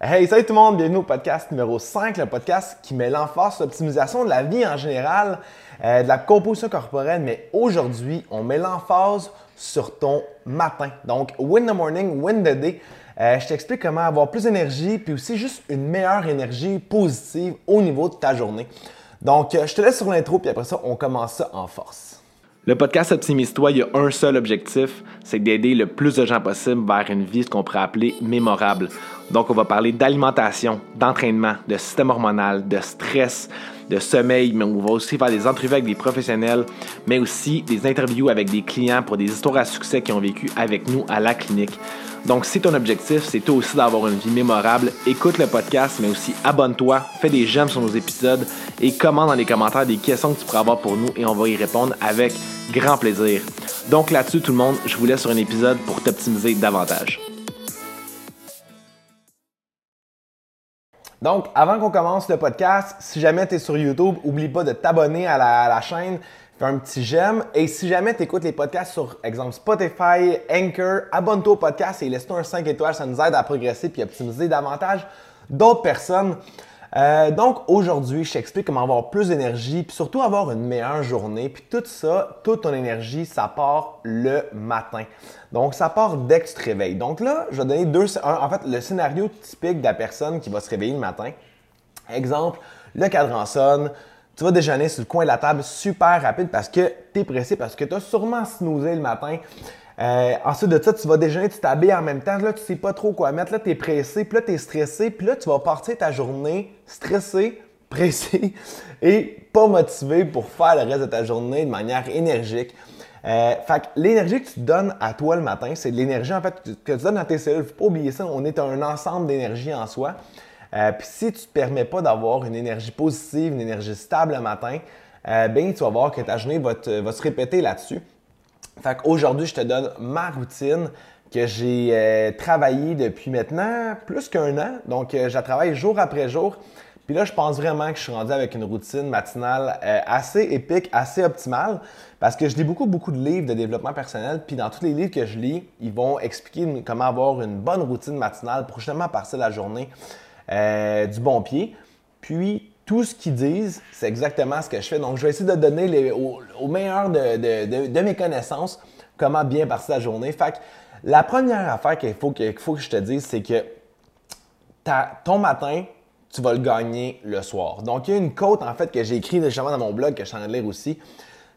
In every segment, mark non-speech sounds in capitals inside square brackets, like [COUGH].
Hey, salut tout le monde, bienvenue au podcast numéro 5, le podcast qui met l'emphase sur l'optimisation de la vie en général, euh, de la composition corporelle, mais aujourd'hui, on met l'emphase sur ton matin. Donc, win the morning, win the day. Euh, je t'explique comment avoir plus d'énergie, puis aussi juste une meilleure énergie positive au niveau de ta journée. Donc, euh, je te laisse sur l'intro, puis après ça, on commence ça en force. Le podcast Optimise-toi, il y a un seul objectif, c'est d'aider le plus de gens possible vers une vie, ce qu'on pourrait appeler mémorable. Donc, on va parler d'alimentation, d'entraînement, de système hormonal, de stress, de sommeil, mais on va aussi faire des entrevues avec des professionnels, mais aussi des interviews avec des clients pour des histoires à succès qui ont vécu avec nous à la clinique. Donc, si ton objectif, c'est toi aussi d'avoir une vie mémorable, écoute le podcast, mais aussi abonne-toi, fais des j'aime sur nos épisodes et commente dans les commentaires des questions que tu pourras avoir pour nous et on va y répondre avec grand plaisir. Donc là-dessus, tout le monde, je vous laisse sur un épisode pour t'optimiser davantage. Donc, avant qu'on commence le podcast, si jamais tu es sur YouTube, oublie pas de t'abonner à la, chaîne, fais un petit j'aime. Et si jamais tu écoutes les podcasts sur, exemple, Spotify, Anchor, abonne-toi au podcast et laisse-toi un 5 étoiles, ça nous aide à progresser et optimiser davantage d'autres personnes. Euh, donc aujourd'hui, je t'explique comment avoir plus d'énergie, puis surtout avoir une meilleure journée. Puis tout ça, toute ton énergie, ça part le matin. Donc ça part dès que tu te réveilles. Donc là, je vais donner deux. en fait, le scénario typique de la personne qui va se réveiller le matin. Exemple, le cadran sonne. Tu vas déjeuner sur le coin de la table super rapide parce que tu es pressé, parce que tu as sûrement snoozé le matin. Euh, ensuite de ça, tu vas déjeuner, tu t'habilles en même temps. Là, tu sais pas trop quoi mettre. Là, tu es pressé, puis là, tu es stressé. Puis là, tu vas partir ta journée stressé, [LAUGHS] pressé et pas motivé pour faire le reste de ta journée de manière énergique. Euh, fait que l'énergie que tu donnes à toi le matin, c'est l'énergie en fait que tu donnes à tes cellules. Faut pas oublier ça, on est un ensemble d'énergie en soi. Euh, Puis si tu te permets pas d'avoir une énergie positive, une énergie stable le matin, euh, ben, tu vas voir que ta journée va, va se répéter là-dessus. Fait qu'aujourd'hui, je te donne ma routine que j'ai euh, travaillée depuis maintenant plus qu'un an. Donc, euh, je la travaille jour après jour. Puis là, je pense vraiment que je suis rendu avec une routine matinale euh, assez épique, assez optimale, parce que je lis beaucoup, beaucoup de livres de développement personnel. Puis dans tous les livres que je lis, ils vont expliquer comment avoir une bonne routine matinale pour justement passer la journée du bon pied. Puis tout ce qu'ils disent, c'est exactement ce que je fais. Donc, je vais essayer de donner les, au, meilleur de, mes connaissances comment bien passer la journée. Fait que la première affaire qu'il faut, faut que je te dise, c'est que ton matin, tu vas le gagner le soir. Donc, il y a une quote en fait que j'ai écrite justement dans mon blog que je suis en train de lire aussi.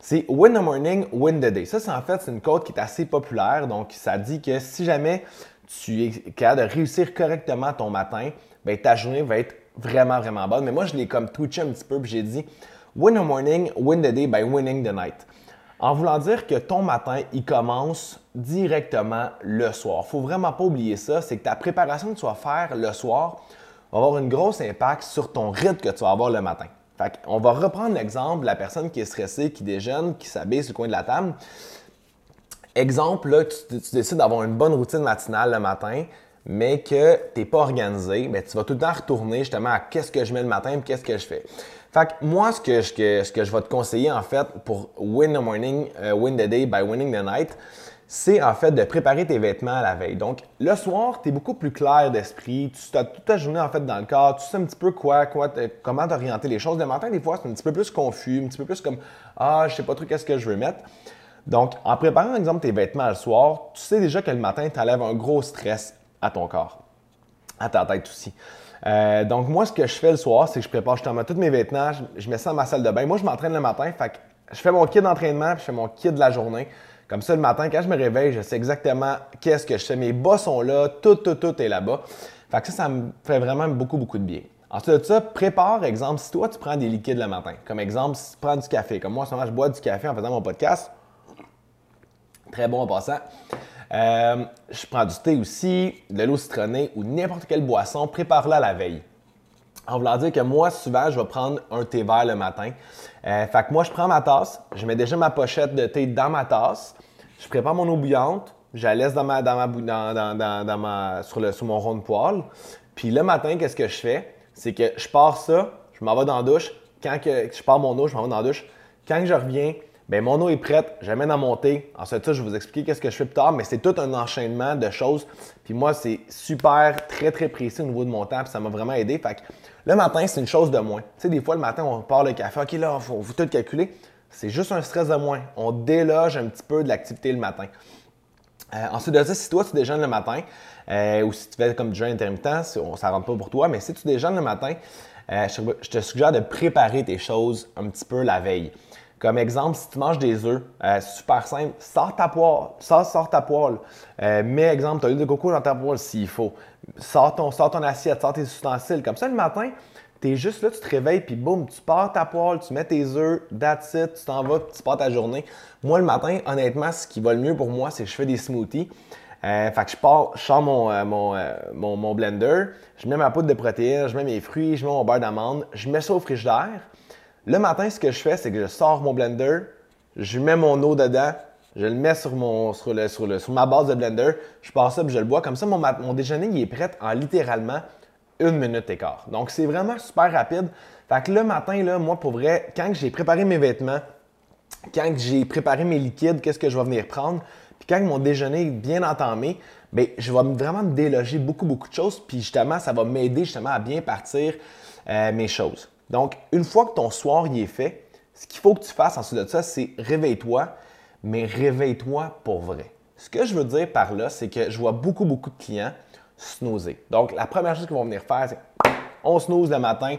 C'est Win the morning, win the day. Ça, c'est en fait une quote qui est assez populaire. Donc, ça dit que si jamais tu es capable de réussir correctement ton matin, ben, ta journée va être vraiment, vraiment bonne. Mais moi, je l'ai comme twitché un petit peu, puis j'ai dit Win the morning, win the day by winning the night. En voulant dire que ton matin, il commence directement le soir. Faut vraiment pas oublier ça, c'est que ta préparation que tu vas faire le soir va avoir un gros impact sur ton rythme que tu vas avoir le matin. Fait on va reprendre l'exemple de la personne qui est stressée, qui déjeune, qui s'habille sur le coin de la table. Exemple, là, tu décides d'avoir une bonne routine matinale le matin mais que tu n'es pas organisé, ben, tu vas tout le temps retourner justement à qu'est-ce que je mets le matin et qu'est-ce que je fais. Fait que moi, ce que, je, ce vais te conseiller en fait pour win the morning, euh, win the day by winning the night, c'est en fait de préparer tes vêtements à la veille. Donc, le soir, tu es beaucoup plus clair d'esprit, tu as toute ta journée en fait dans le corps, tu sais un petit peu quoi, quoi comment t'orienter les choses. Le matin, des fois, c'est un petit peu plus confus, un petit peu plus comme Ah, je sais pas trop qu'est-ce que je veux mettre. Donc, en préparant, par exemple, tes vêtements le soir, tu sais déjà que le matin, tu enlèves un gros stress à ton corps, à ta tête aussi. Euh, donc, moi, ce que je fais le soir, c'est que je prépare justement tous mes vêtements, je, mets ça dans ma salle de bain. Moi, je m'entraîne le matin, fait que je fais mon kit d'entraînement, puis je fais mon kit de la journée. Comme ça, le matin, quand je me réveille, je sais exactement qu'est-ce que je fais. Mes bas sont là, tout, tout, tout est là-bas. Fait que ça, ça me fait vraiment beaucoup, beaucoup de bien. Ensuite de ça, prépare, exemple, si toi, tu prends des liquides le matin. Comme exemple, si tu prends du café. Comme moi, en ce moment, je bois du café en faisant mon podcast. Très bon en passant. Euh, je prends du thé aussi, de l'eau citronnée ou n'importe quelle boisson, prépare-la la veille. En voulant dire que moi, souvent, je vais prendre un thé vert le matin. Euh, fait que moi, je prends ma tasse, je mets déjà ma pochette de thé dans ma tasse, je prépare mon eau bouillante, je la laisse dans ma, dans ma, dans, ma, sur, le, mon rond de poêle. Puis le matin, qu'est-ce que je fais? C'est que je pars ça, je m'en vais dans la douche. Quand que, je pars mon eau, je m'en vais dans la douche. Quand je reviens, Bien, mon eau est prête, j'amène à monter. Ensuite, ça, je vais vous expliquer qu'est-ce que je fais plus tard, mais c'est tout un enchaînement de choses. Puis moi, c'est super, très, très précis au niveau de mon temps, puis ça m'a vraiment aidé. Fait que le matin, c'est une chose de moins. Tu sais, des fois, le matin, on part le café, OK, là, il faut, tout calculer. C'est juste un stress de moins. On déloge un petit peu de l'activité le matin. Euh, ensuite de ça, si toi, tu déjeunes le matin, euh, ou si tu fais comme du jeûne intermittent, ça ne rentre pas pour toi, mais si tu déjeunes le matin, euh, je te suggère de préparer tes choses un petit peu la veille. Comme exemple, si tu manges des œufs, super simple, sors ta poêle, sors, ta poêle. mets exemple, tu as l'huile de coco dans ta poêle s'il faut. Sors ton, sors ton assiette, sors tes ustensiles. Comme ça, le matin, tu es juste là, tu te réveilles, puis boum, tu pars ta poêle, tu mets tes œufs, that's it, tu t'en vas, tu pars ta journée. Moi, le matin, honnêtement, ce qui va le mieux pour moi, c'est que je fais des smoothies. Euh, fait que je pars, je sors mon, euh, euh, mon, mon, blender, je mets ma poudre de protéines, je mets mes fruits, je mets mon beurre d'amande, je mets ça au frigidaire. Le matin, ce que je fais, c'est que je sors mon blender, je mets mon eau dedans, je le mets sur, mon, sur, sur, ma base de blender, je passe ça puis je le bois. Comme ça, mon, déjeuner il est prêt en littéralement une minute et quart. Donc, c'est vraiment super rapide. Fait que le matin, là, moi, pour vrai, quand j'ai préparé mes vêtements, quand j'ai préparé mes liquides, qu'est-ce que je vais venir prendre, puis quand mon déjeuner est bien entamé, bien, je vais vraiment me déloger beaucoup, beaucoup de choses. Puis justement, ça va m'aider justement à bien partir euh, mes choses. Donc, une fois que ton soir y est fait, ce qu'il faut que tu fasses ensuite de ça, c'est réveille-toi, mais réveille-toi pour vrai. Ce que je veux dire par là, c'est que je vois beaucoup, beaucoup de clients snoozer. Donc, la première chose qu'ils vont venir faire, c'est on snooze le matin.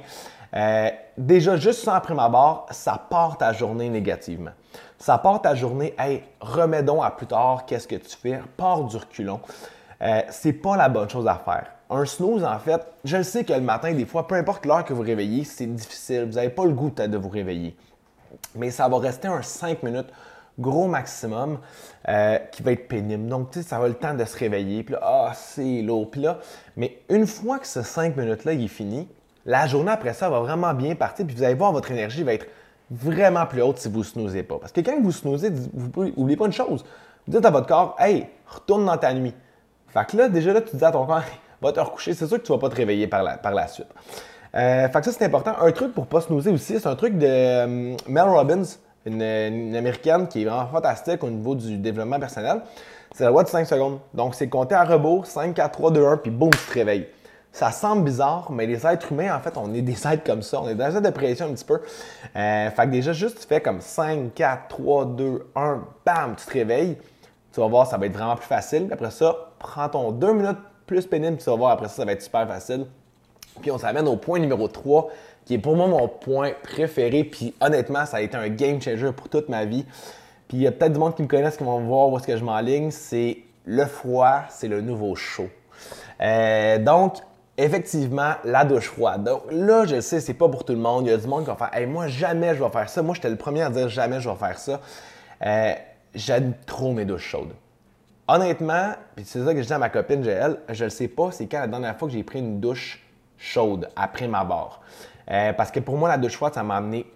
Euh, déjà, juste sans ma barre, ça part ta journée négativement. Ça part ta journée, hey, remets donc à plus tard, qu'est-ce que tu fais, pars du reculon. Euh, c'est pas la bonne chose à faire. Un snooze, en fait, je le sais que le matin, des fois, peu importe l'heure que vous réveillez, c'est difficile. Vous n'avez pas le goût de vous réveiller. Mais ça va rester un 5 minutes gros maximum euh, qui va être pénible. Donc, tu sais, ça va le temps de se réveiller. Puis là, ah, c'est lourd. Puis là, mais une fois que ce 5 minutes-là, il est fini, la journée après ça va vraiment bien partir. Puis vous allez voir, votre énergie va être vraiment plus haute si vous ne snoozez pas. Parce que quand vous snoozez, vous n'oubliez pas une chose. Vous dites à votre corps, hey, retourne dans ta nuit. Fait que là, déjà là, tu dis à ton corps, va te recoucher. C'est sûr que tu vas pas te réveiller par la, suite. Euh, fait que ça, c'est important. Un truc pour pas snoozer aussi, c'est un truc de euh, Mel Robbins, une, américaine qui est vraiment fantastique au niveau du développement personnel. C'est la loi de 5 secondes. Donc, c'est compter à rebours, 5, 4, 3, 2, 1, puis boum, tu te réveilles. Ça semble bizarre, mais les êtres humains, en fait, on est des êtres comme ça. On est dans une dépression un petit peu. Euh, fait que déjà, juste tu fais comme 5, 4, 3, 2, 1, bam, tu te réveilles. Tu vas voir, ça va être vraiment plus facile. Après ça, prends ton 2 minutes plus pénible, tu vas voir, après ça, ça va être super facile. Puis on s'amène au point numéro 3, qui est pour moi mon point préféré. Puis honnêtement, ça a été un game changer pour toute ma vie. Puis il y a peut-être du monde qui me connaissent qui vont voir où est-ce que je m'enligne. C'est le froid, c'est le nouveau chaud. Euh, donc, effectivement, la douche froide. Donc là, je sais, c'est pas pour tout le monde. Il y a du monde qui va faire hey, moi, jamais je vais faire ça. Moi, j'étais le premier à dire jamais je vais faire ça. Euh, j'aime trop mes douches chaudes. Honnêtement, puis c'est ça que je dis à ma copine Joël, je ne sais pas c'est quand la dernière fois que j'ai pris une douche chaude après ma barre. Euh, parce que pour moi, la douche froide, ça m'a amené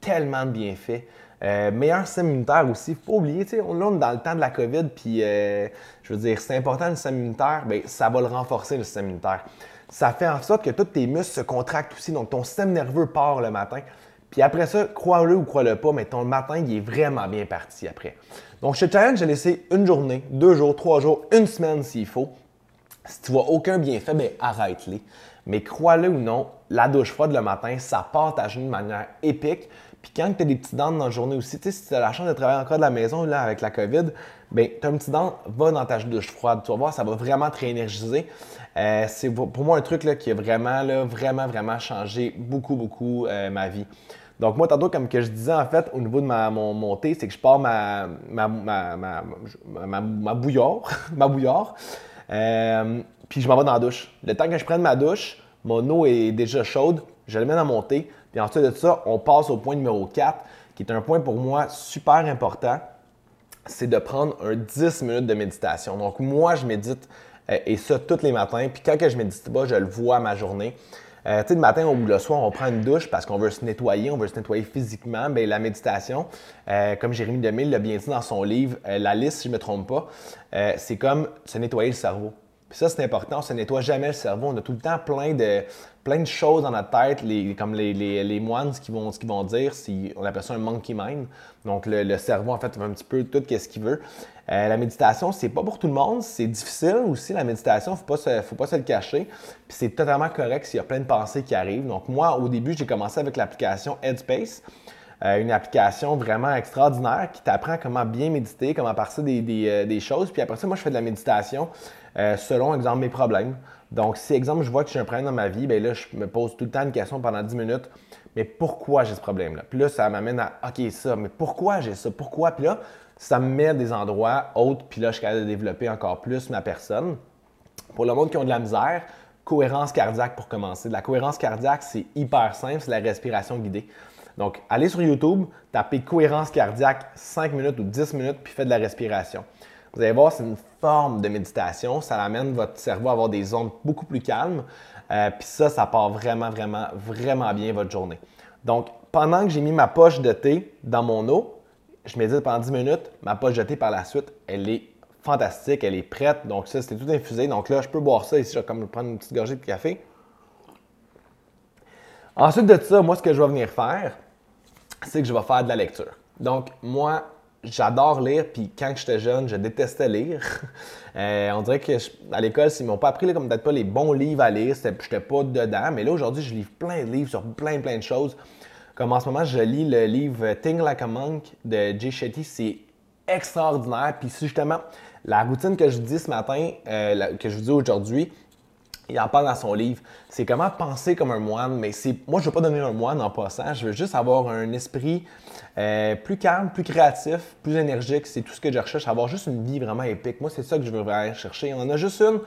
tellement de bienfaits. Euh, meilleur système immunitaire aussi. Faut oublier, là, on est dans le temps de la COVID, puis je veux dire, c'est important le système immunitaire, bien, ça va le renforcer, le système immunitaire ça fait en sorte que tous tes muscles se contractent aussi. Donc, ton système nerveux part le matin. Puis après ça, crois-le ou crois-le pas, mais ton matin, il est vraiment bien parti après. Donc, je te challenge de laisser une journée, deux jours, trois jours, une semaine s'il faut. Si tu vois aucun bienfait, bien arrête-les. Mais crois-le ou non, la douche froide le matin, ça part ta journée de manière épique. Puis quand tu as des petits dents dans la journée aussi, tu sais, si tu as la chance de travailler encore de la maison là, avec la COVID, bien, tu as un petit dent, va dans ta douche froide. Tu vas voir, ça va vraiment te réénergiser. Euh, c'est pour moi un truc là, qui a vraiment, là, vraiment, vraiment changé beaucoup, beaucoup euh, ma vie. Donc, moi, tantôt, comme que je disais, en fait, au niveau de mon montée, c'est que je pars ma, ma, ma, ma, ma bouillard, ma bouillard, [LAUGHS] euh, puis je m'en vais dans la douche. Le temps que je prenne ma douche, mon eau est déjà chaude, je la mets dans mon thé, puis ensuite de ça, on passe au point numéro 4, qui est un point pour moi super important, c'est de prendre un 10 minutes de méditation. Donc, moi, je médite euh, et ça tous les matins. Puis quand que je médite pas, je le vois à ma journée. Euh, tu sais, le matin ou le soir, on prend une douche parce qu'on veut se nettoyer, on veut se nettoyer physiquement. Bien, la méditation, euh, comme Jérémy Demille l'a bien dit dans son livre, la liste, si je ne me trompe pas, c'est comme se nettoyer le cerveau. Puis ça, c'est important, on se nettoie jamais le cerveau. On a tout le temps plein de, plein de choses dans notre tête, les, comme les, les, moines, ce qu'ils vont, dire, on appelle ça un monkey mind. Donc le, cerveau, en fait, fait un petit peu tout ce qu'il veut. Euh, la méditation, c'est pas pour tout le monde, c'est difficile aussi la méditation, faut pas faut pas se le cacher. Puis c'est totalement correct s'il y a plein de pensées qui arrivent. Donc moi, au début, j'ai commencé avec l'application Headspace. Euh, une application vraiment extraordinaire qui t'apprend comment bien méditer, comment passer des, euh, des, choses. Puis après ça, moi, je fais de la méditation selon, exemple, mes problèmes. Donc, si, exemple, je vois que j'ai un problème dans ma vie, bien là, je me pose tout le temps une question pendant 10 minutes. Mais pourquoi j'ai ce problème-là? Puis là, ça m'amène à, OK, ça, mais pourquoi j'ai ça? Pourquoi? Puis là, ça me met des endroits autres, puis là, je suis capable de développer encore plus ma personne. Pour le monde qui ont de la misère, cohérence cardiaque pour commencer. la cohérence cardiaque, c'est hyper simple, c'est la respiration guidée. Donc, allez sur YouTube, tapez cohérence cardiaque 5 minutes ou 10 minutes, puis faites de la respiration. Vous allez voir, c'est une forme de méditation. Ça amène votre cerveau à avoir des zones beaucoup plus calmes. Euh, puis ça, ça part vraiment, vraiment, vraiment bien votre journée. Donc, pendant que j'ai mis ma poche de thé dans mon eau, je médite pendant 10 minutes. Ma poche thé par la suite, elle est fantastique, elle est prête. Donc ça, c'était tout infusé. Donc là, je peux boire ça ici. Je vais comme prendre une petite gorgée de café. Ensuite de ça, moi, ce que je vais venir faire, c'est que je vais faire de la lecture. Donc, moi, j'adore lire, puis quand j'étais jeune, je détestais lire. [LAUGHS] Euh, on dirait que à l'école, ils m'ont pas appris comme peut-être pas les bons livres à lire, j'étais pas dedans. Mais là, aujourd'hui, je lis plein de livres sur plein, plein de choses. Comme en ce moment, je lis le livre Think Like a Monk de Jay Shetty. C'est extraordinaire. Puis justement, la routine que je vous dis ce matin, euh, que je vous dis aujourd'hui, il en parle dans son livre. C'est comment penser comme un moine, mais c'est moi je veux pas devenir un moine en passant, je veux juste avoir un esprit euh, plus calme, plus créatif, plus énergique. C'est tout ce que je recherche, avoir juste une vie vraiment épique. Moi c'est ça que je veux vraiment chercher. On en a juste une,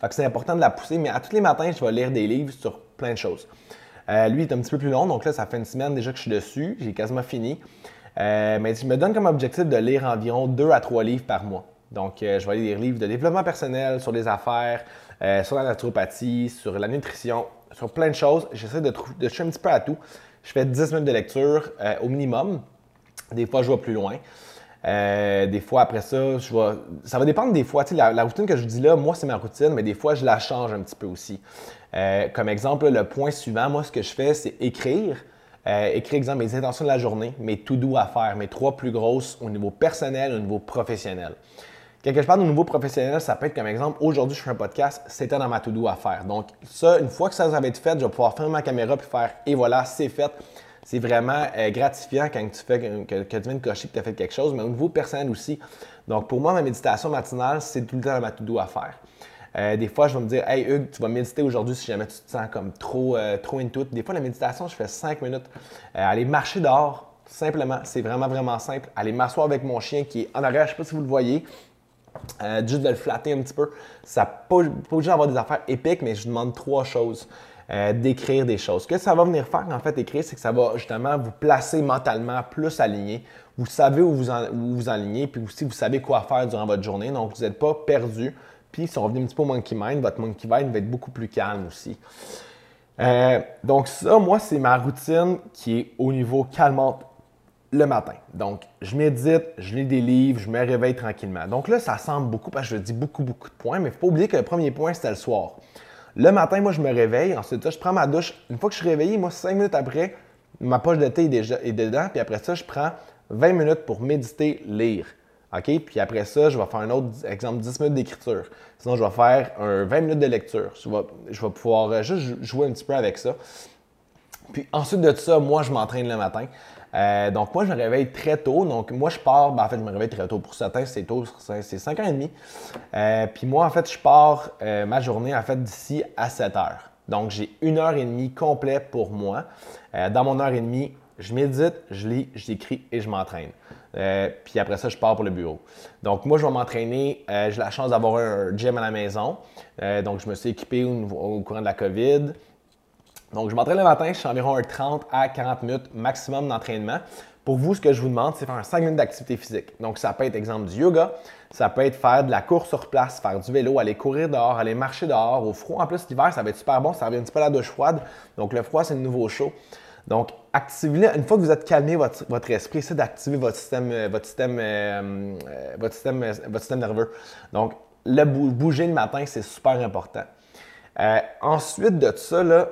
fait que c'est important de la pousser. Mais à tous les matins, je vais lire des livres sur plein de choses. Euh, lui, est un petit peu plus long, donc là, ça fait une semaine déjà que je suis dessus. J'ai quasiment fini. Euh, mais je me donne comme objectif de lire environ deux à trois livres par mois. Donc, euh, je vais lire des livres de développement personnel, sur les affaires, sur la naturopathie, sur la nutrition, sur plein de choses. J'essaie de, de un petit peu à tout. Je fais 10 minutes de lecture au minimum. Des fois, je vais plus loin. Des fois, après ça, je vais... ça va dépendre des fois. La, la, routine que je dis là, moi, c'est ma routine, mais des fois, je la change un petit peu aussi. Euh, comme exemple, le point suivant, moi, ce que je fais, c'est écrire. Euh, écrire, exemple, mes intentions de la journée, mes tout doux à faire, mes trois plus grosses au niveau personnel, au niveau professionnel. Quand je parle au niveau professionnel, ça peut être comme exemple, aujourd'hui, je fais un podcast, c'était dans ma to do à faire. Donc, ça, une fois que ça va être fait, je vais pouvoir fermer ma caméra et faire, et voilà, c'est fait. C'est vraiment euh, gratifiant quand tu fais que, tu viens de cocher que tu as fait quelque chose, mais au niveau personnel aussi. Donc, pour moi, ma méditation matinale, c'est tout le temps ma to do à faire. Euh, des fois, je vais me dire, hey Hugues, tu vas méditer aujourd'hui si jamais tu te sens comme trop, euh, trop Des fois, la méditation, je fais 5 minutes. Euh, aller marcher dehors, simplement, c'est vraiment, vraiment simple. Aller m'asseoir avec mon chien qui est en arrière, je ne sais pas si vous le voyez. juste de le flatter un petit peu. Ça pas, pas obligé d'avoir des affaires épiques, mais je demande trois choses. D'écrire des choses. Ce que ça va venir faire, en fait, écrire, c'est que ça va justement vous placer mentalement plus aligné. Vous savez où vous, en, où vous alignez, puis aussi vous savez quoi faire durant votre journée. Donc, vous n'êtes pas perdu. Puis si on revient un petit peu au monkey mind, votre monkey mind va être beaucoup plus calme aussi. Euh, donc ça, moi, c'est ma routine qui est au niveau calmante le matin. Donc, je médite, je lis des livres, je me réveille tranquillement. Donc là, ça semble beaucoup parce que je dis beaucoup, beaucoup de points, mais il ne faut pas oublier que le premier point, c'était le soir. Le matin, moi, je me réveille. Ensuite, je prends ma douche. Une fois que je suis réveillé, moi, cinq minutes après, ma poche de thé est, déjà, est dedans. Puis après ça, je prends 20 minutes pour méditer, lire. OK? Puis après ça, je vais faire un autre exemple, 10 minutes d'écriture. Sinon, je vais faire un 20 minutes de lecture. Je vais, pouvoir euh, juste jouer un petit peu avec ça. Puis ensuite de ça, moi, je m'entraîne le matin. Euh, donc, moi, je me réveille très tôt. Donc, moi, je pars, ben, en fait, je me réveille très tôt. Pour certains, c'est tôt, c'est 5h30. Euh, puis moi, en fait, je pars ma journée, en fait, d'ici à 7 h. Donc, j'ai une heure et demie complète pour moi. dans mon heure et demie, je médite, je lis, j'écris et je m'entraîne. Euh, puis après ça, je pars pour le bureau. Donc, moi, je vais m'entraîner. Euh, j'ai la chance d'avoir un gym à la maison. Euh, donc, je me suis équipé au, courant de la COVID. Donc, je m'entraîne le matin. Je suis environ un 30 à 40 minutes maximum d'entraînement. Pour vous, ce que je vous demande, c'est faire un 5 minutes d'activité physique. Donc, ça peut être, exemple, du yoga. Ça peut être faire de la course sur place, faire du vélo, aller courir dehors, aller marcher dehors. Au froid, en plus, l'hiver, ça va être super bon. Ça revient un petit peu à la douche froide. Donc, le froid, c'est le nouveau chaud. Donc, activez Une fois que vous êtes calmé votre, votre esprit, c'est d'activer votre système, euh, votre, système, euh, euh, votre, système, votre système nerveux. Donc, le bouger le matin, c'est super important. Ensuite de ça, là,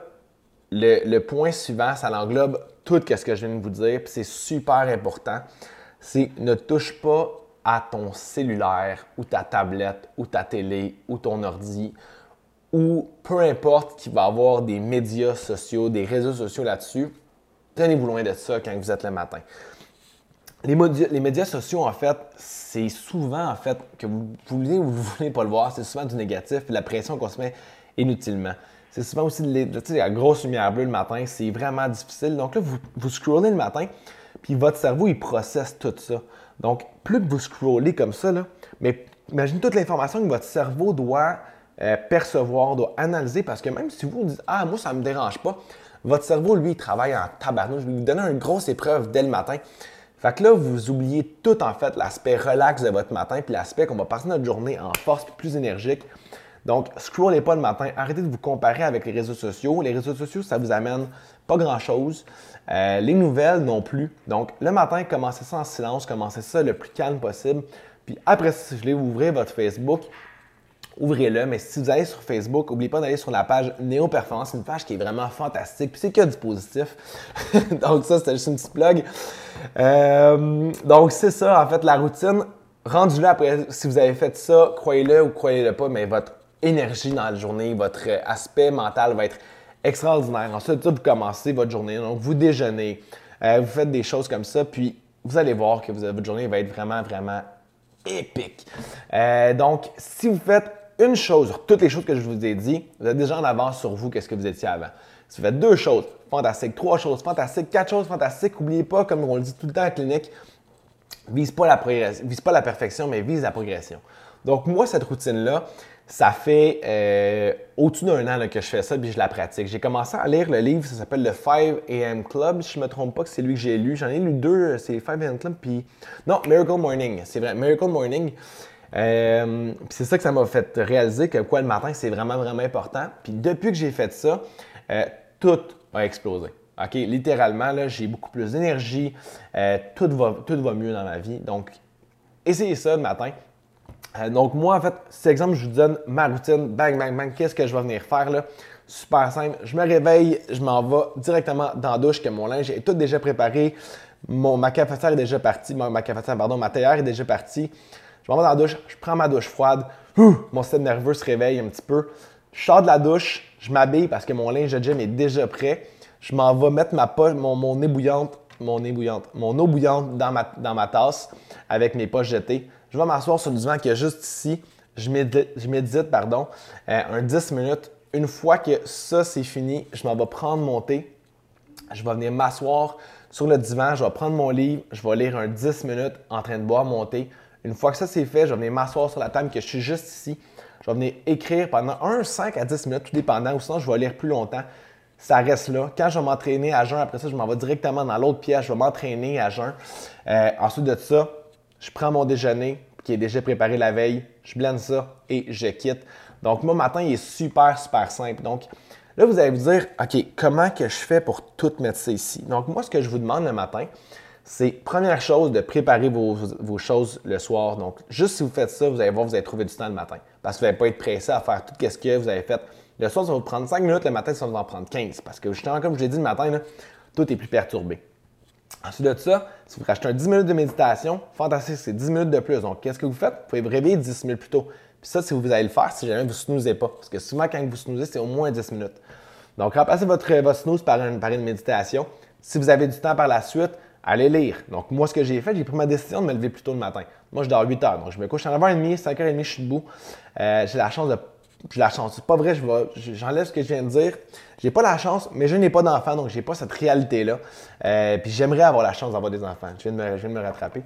le, point suivant, ça englobe tout ce que je viens de vous dire, puis c'est super important. C'est ne touche pas à ton cellulaire ou ta tablette ou ta télé ou ton ordi ou peu importe qui va avoir des médias sociaux, des réseaux sociaux là-dessus. Tenez-vous loin de ça quand vous êtes le matin. Les, médias sociaux, en fait, c'est souvent, en fait, que vous, voulez ou vous voulez pas le voir, c'est souvent du négatif et la pression qu'on se met inutilement. C'est souvent aussi la grosse lumière bleue le matin, c'est vraiment difficile. Donc là, vous, vous scrollez le matin, puis votre cerveau, il processe tout ça. Donc, plus que vous scrollez comme ça, là, mais imaginez toute l'information que votre cerveau doit euh, percevoir, doit analyser, parce que même si vous vous dites Ah, moi, ça ne me dérange pas, votre cerveau, lui, il travaille en tabarnouche. Je vais vous donner une grosse épreuve dès le matin. Fait que là, vous oubliez tout en fait l'aspect relax de votre matin, puis l'aspect qu'on va passer notre journée en force, puis plus énergique. Donc, scrollez pas le matin, arrêtez de vous comparer avec les réseaux sociaux. Les réseaux sociaux, ça vous amène pas grand-chose. Euh, les nouvelles non plus. Donc, le matin, commencez ça en silence, commencez ça le plus calme possible. Puis après, si vous voulez ouvrir votre Facebook, ouvrez-le. Mais si vous allez sur Facebook, n'oubliez pas d'aller sur la page Néo Performance, une page qui est vraiment fantastique. Puis c'est que du positif. [LAUGHS] donc ça, c'était juste une petite plug. Euh, donc c'est ça, en fait, la routine. Rendu-le après, si vous avez fait ça, croyez-le ou croyez-le pas, mais votre énergie dans la journée, votre aspect mental va être extraordinaire. Ensuite, vous commencez votre journée, donc vous déjeunez, euh, vous faites des choses comme ça, puis vous allez voir que votre journée va être vraiment, vraiment épique. Euh, donc, si vous faites une chose sur toutes les choses que je vous ai dit, vous êtes déjà en avance sur vous qu'est-ce que vous étiez avant. Si vous faites deux choses, fantastique, trois choses, fantastique, quatre choses, fantastiques, n'oubliez pas, comme on le dit tout le temps en clinique, vise pas la, vise pas la perfection, mais vise la progression. Donc, moi, cette routine-là, ça fait euh, au-dessus d'un an que je fais ça, puis je la pratique. J'ai commencé à lire le livre, ça s'appelle le 5 AM Club. Si je ne me trompe pas que c'est lui que j'ai lu. J'en ai lu deux, c'est 5 AM Club, puis... Non, Miracle Morning, c'est vrai, Miracle Morning. Euh, c'est ça que ça m'a fait réaliser que quoi le matin, c'est vraiment, vraiment important. Puis depuis que j'ai fait ça, euh, tout a explosé. OK? Littéralement, là, j'ai beaucoup plus d'énergie. Euh, tout, va, tout va mieux dans ma vie. Donc, essayez ça le matin. Donc, moi, en fait, cet exemple, je vous donne ma routine. Bang, bang, bang. Qu'est-ce que je vais venir faire là? Super simple. Je me réveille, je m'en vais directement dans la douche, que mon linge est tout déjà préparé. Mon, ma cafetière est déjà partie. Ma, cafetière, pardon, ma théière est déjà partie. Je m'en vais dans la douche, je prends ma douche froide. mon système nerveux se réveille un petit peu. Je sors de la douche, je m'habille parce que mon linge de gym est déjà prêt. Je m'en vais mettre ma poche, mon, mon nez bouillante, mon nez bouillante, mon eau bouillante dans ma, dans ma tasse avec mes poches jetées. Je vais m'asseoir sur le divan qui est juste ici. Je médite, pardon, euh, un 10 minutes. Une fois que ça c'est fini, je m'en vais prendre mon thé. Je vais venir m'asseoir sur le divan, je vais prendre mon livre, je vais lire un 10 minutes en train de boire mon thé. Une fois que ça c'est fait, je vais venir m'asseoir sur la table que je suis juste ici. Je vais venir écrire pendant 1, 5 à 10 minutes, tout dépendant, ou sinon je vais lire plus longtemps. Ça reste là. Quand je vais m'entraîner à jeun, après ça, je m'en vais directement dans l'autre pièce, je vais m'entraîner à jeun. Euh, ensuite de ça, je prends mon déjeuner qui est déjà préparé la veille, je blende ça et je quitte. Donc, mon matin, il est super, super simple. Donc, là, vous allez vous dire, OK, comment que je fais pour tout mettre ça ici? Donc, moi, ce que je vous demande le matin, c'est première chose de préparer vos, choses le soir. Donc, juste si vous faites ça, vous allez voir, vous allez trouver du temps le matin. Parce que vous n'allez pas être pressé à faire tout ce que vous avez fait. Le soir, ça va vous prendre 5 minutes, le matin, ça va vous en prendre 15. Parce que justement, comme je l'ai dit le matin, tout est plus perturbé. Ensuite de ça, si vous rachetez un 10 minutes de méditation, fantastique, c'est 10 minutes de plus. Donc, qu'est-ce que vous faites? Vous pouvez vous réveiller 10 minutes plus tôt. Puis ça, si vous allez le faire, si jamais vous ne snoozez pas. Parce que souvent, quand vous snoozez, c'est au moins 10 minutes. Donc, remplacez votre, votre snooze par une, par une méditation. Si vous avez du temps par la suite, allez lire. Donc, moi, ce que j'ai fait, j'ai pris ma décision de me lever plus tôt le matin. Moi, je dors 8 heures. Donc, je me couche à 9h30, 5h30, je suis debout. Euh, j'ai la chance de. J'ai la chance. C'est pas vrai, j'enlève ce que je viens de dire. J'ai pas la chance, mais je n'ai pas d'enfants, donc j'ai pas cette réalité-là. Euh, puis j'aimerais avoir la chance d'avoir des enfants. Je viens de me, rattraper.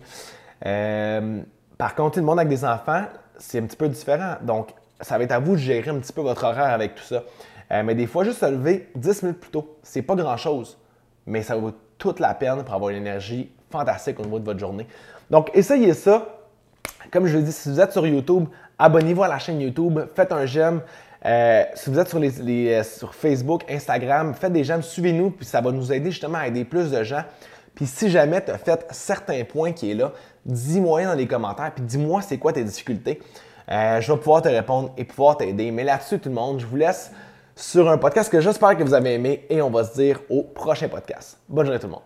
Euh, par contre, le monde avec des enfants, c'est un petit peu différent. Donc, ça va être à vous de gérer un petit peu votre horaire avec tout ça. mais des fois, juste se lever 10 minutes plus tôt, c'est pas grand-chose. Mais ça va toute la peine pour avoir une énergie fantastique au niveau de votre journée. Donc, essayez ça. Comme je le dis, si vous êtes sur YouTube, abonnez-vous à la chaîne YouTube, faites un j'aime. Euh, si vous êtes euh, sur Facebook, Instagram, faites des j'aime, suivez-nous, puis ça va nous aider justement à aider plus de gens. Puis si jamais tu as fait certains points qui est là, dis-moi dans les commentaires, puis dis-moi c'est quoi tes difficultés. euh, je vais pouvoir te répondre et pouvoir t'aider. Mais là-dessus, tout le monde, je vous laisse sur un podcast que j'espère que vous avez aimé et on va se dire au prochain podcast. Bonne journée tout le monde.